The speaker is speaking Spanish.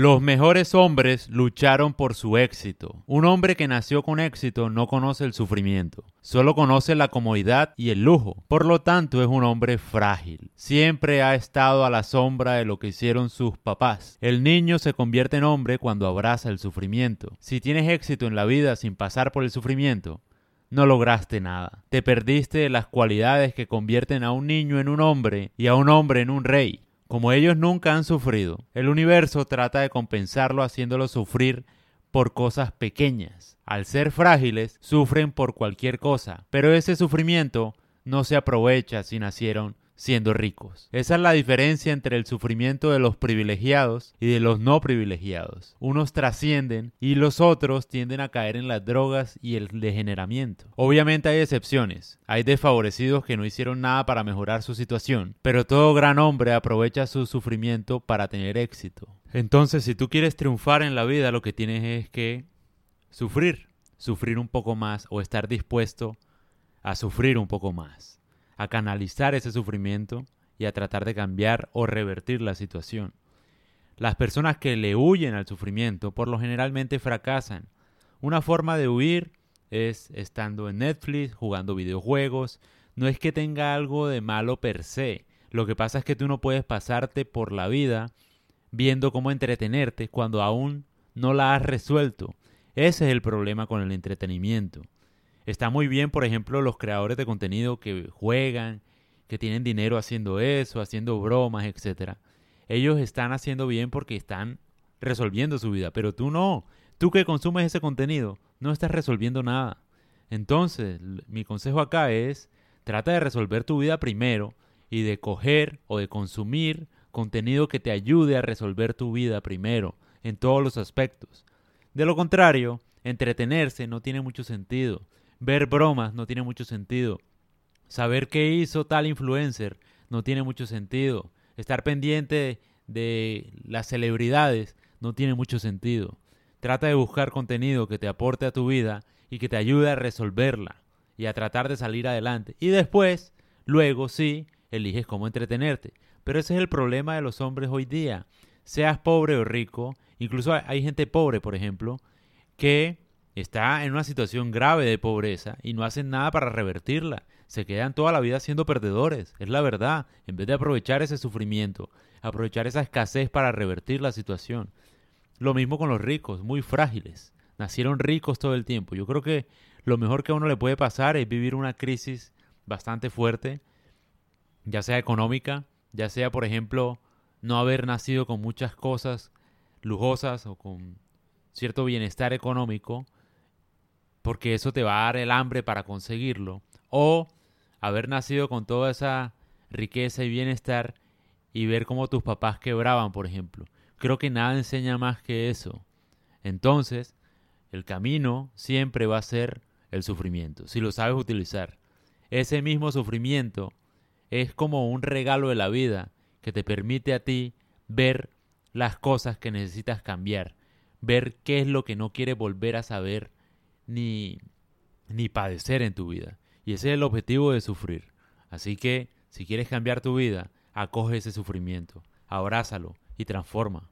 Los mejores hombres lucharon por su éxito. Un hombre que nació con éxito no conoce el sufrimiento, solo conoce la comodidad y el lujo. Por lo tanto, es un hombre frágil. Siempre ha estado a la sombra de lo que hicieron sus papás. El niño se convierte en hombre cuando abraza el sufrimiento. Si tienes éxito en la vida sin pasar por el sufrimiento, no lograste nada. Te perdiste las cualidades que convierten a un niño en un hombre y a un hombre en un rey. Como ellos nunca han sufrido, el universo trata de compensarlo haciéndolo sufrir por cosas pequeñas. Al ser frágiles, sufren por cualquier cosa, pero ese sufrimiento no se aprovecha si nacieron siendo ricos. Esa es la diferencia entre el sufrimiento de los privilegiados y de los no privilegiados. Unos trascienden y los otros tienden a caer en las drogas y el degeneramiento. Obviamente hay excepciones. Hay desfavorecidos que no hicieron nada para mejorar su situación, pero todo gran hombre aprovecha su sufrimiento para tener éxito. Entonces, si tú quieres triunfar en la vida, lo que tienes es que sufrir, sufrir un poco más o estar dispuesto a sufrir un poco más a canalizar ese sufrimiento y a tratar de cambiar o revertir la situación. Las personas que le huyen al sufrimiento por lo generalmente fracasan. Una forma de huir es estando en Netflix, jugando videojuegos. No es que tenga algo de malo per se. Lo que pasa es que tú no puedes pasarte por la vida viendo cómo entretenerte cuando aún no la has resuelto. Ese es el problema con el entretenimiento. Está muy bien, por ejemplo, los creadores de contenido que juegan, que tienen dinero haciendo eso, haciendo bromas, etc. Ellos están haciendo bien porque están resolviendo su vida, pero tú no. Tú que consumes ese contenido, no estás resolviendo nada. Entonces, mi consejo acá es, trata de resolver tu vida primero y de coger o de consumir contenido que te ayude a resolver tu vida primero, en todos los aspectos. De lo contrario, entretenerse no tiene mucho sentido. Ver bromas no tiene mucho sentido. Saber qué hizo tal influencer no tiene mucho sentido. Estar pendiente de, las celebridades no tiene mucho sentido. Trata de buscar contenido que te aporte a tu vida y que te ayude a resolverla y a tratar de salir adelante. Y después, luego sí, eliges cómo entretenerte. Pero ese es el problema de los hombres hoy día. Seas pobre o rico, incluso hay gente pobre, por ejemplo, que está en una situación grave de pobreza y no hacen nada para revertirla. Se quedan toda la vida siendo perdedores, es la verdad, en vez de aprovechar ese sufrimiento, aprovechar esa escasez para revertir la situación. Lo mismo con los ricos, muy frágiles. Nacieron ricos todo el tiempo. Yo creo que lo mejor que a uno le puede pasar es vivir una crisis bastante fuerte, ya sea económica, ya sea, por ejemplo, no haber nacido con muchas cosas lujosas o con cierto bienestar económico, porque eso te va a dar el hambre para conseguirlo, o haber nacido con toda esa riqueza y bienestar y ver cómo tus papás quebraban, por ejemplo. Creo que nada enseña más que eso. Entonces, el camino siempre va a ser el sufrimiento, si lo sabes utilizar. Ese mismo sufrimiento es como un regalo de la vida que te permite a ti ver las cosas que necesitas cambiar, ver qué es lo que no quieres volver a saber ni, ni padecer en tu vida. Y ese es el objetivo de sufrir. Así que, si quieres cambiar tu vida, acoge ese sufrimiento, abrázalo y transforma.